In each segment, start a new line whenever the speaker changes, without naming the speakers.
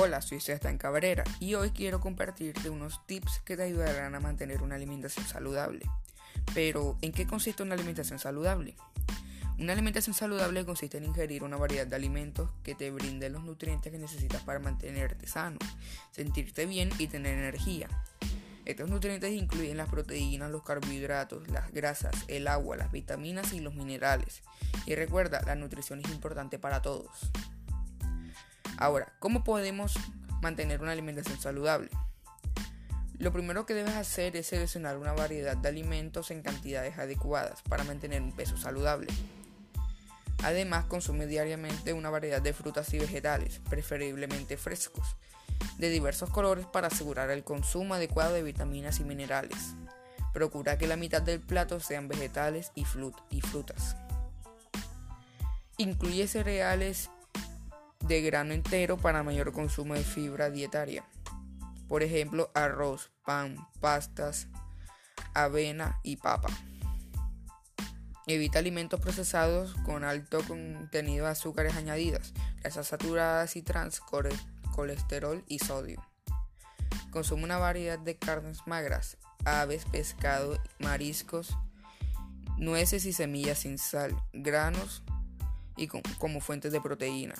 Hola, soy Sebastián Cabrera y hoy quiero compartirte unos tips que te ayudarán a mantener una alimentación saludable. Pero, ¿en qué consiste una alimentación saludable? Una alimentación saludable consiste en ingerir una variedad de alimentos que te brinden los nutrientes que necesitas para mantenerte sano, sentirte bien y tener energía. Estos nutrientes incluyen las proteínas, los carbohidratos, las grasas, el agua, las vitaminas y los minerales. Y recuerda, la nutrición es importante para todos. Ahora, ¿cómo podemos mantener una alimentación saludable? Lo primero que debes hacer es seleccionar una variedad de alimentos en cantidades adecuadas para mantener un peso saludable. Además, consume diariamente una variedad de frutas y vegetales, preferiblemente frescos, de diversos colores para asegurar el consumo adecuado de vitaminas y minerales. Procura que la mitad del plato sean vegetales y, frutas. Incluye cereales de grano entero para mayor consumo de fibra dietaria. Por ejemplo, arroz, pan, pastas, avena y papa. Evita alimentos procesados con alto contenido de azúcares añadidas, grasas saturadas y trans, colesterol y sodio. Consume una variedad de carnes magras, aves, pescado, mariscos, nueces y semillas sin sal, granos y como fuentes de proteína.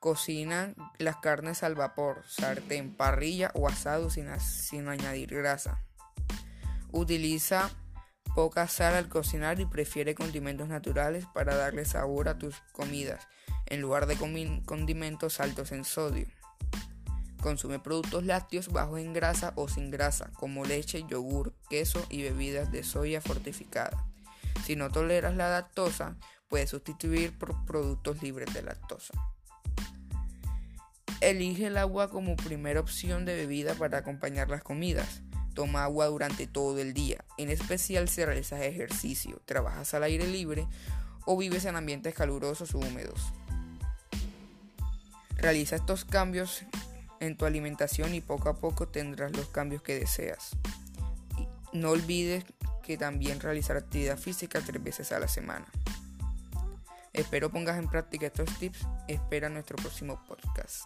Cocina las carnes al vapor, sartén, parrilla o asado sin, sin añadir grasa. Utiliza poca sal al cocinar y prefiere condimentos naturales para darle sabor a tus comidas, en lugar de condimentos altos en sodio. Consume productos lácteos bajos en grasa o sin grasa, como leche, yogur, queso y bebidas de soya fortificada. Si no toleras la lactosa, puedes sustituir por productos libres de lactosa. Elige el agua como primera opción de bebida para acompañar las comidas. Toma agua durante todo el día, en especial si realizas ejercicio, trabajas al aire libre o vives en ambientes calurosos o húmedos. Realiza estos cambios en tu alimentación y poco a poco tendrás los cambios que deseas. no olvides que también realizar actividad física tres veces a la semana. Espero pongas en práctica estos tips. Espera nuestro próximo podcast.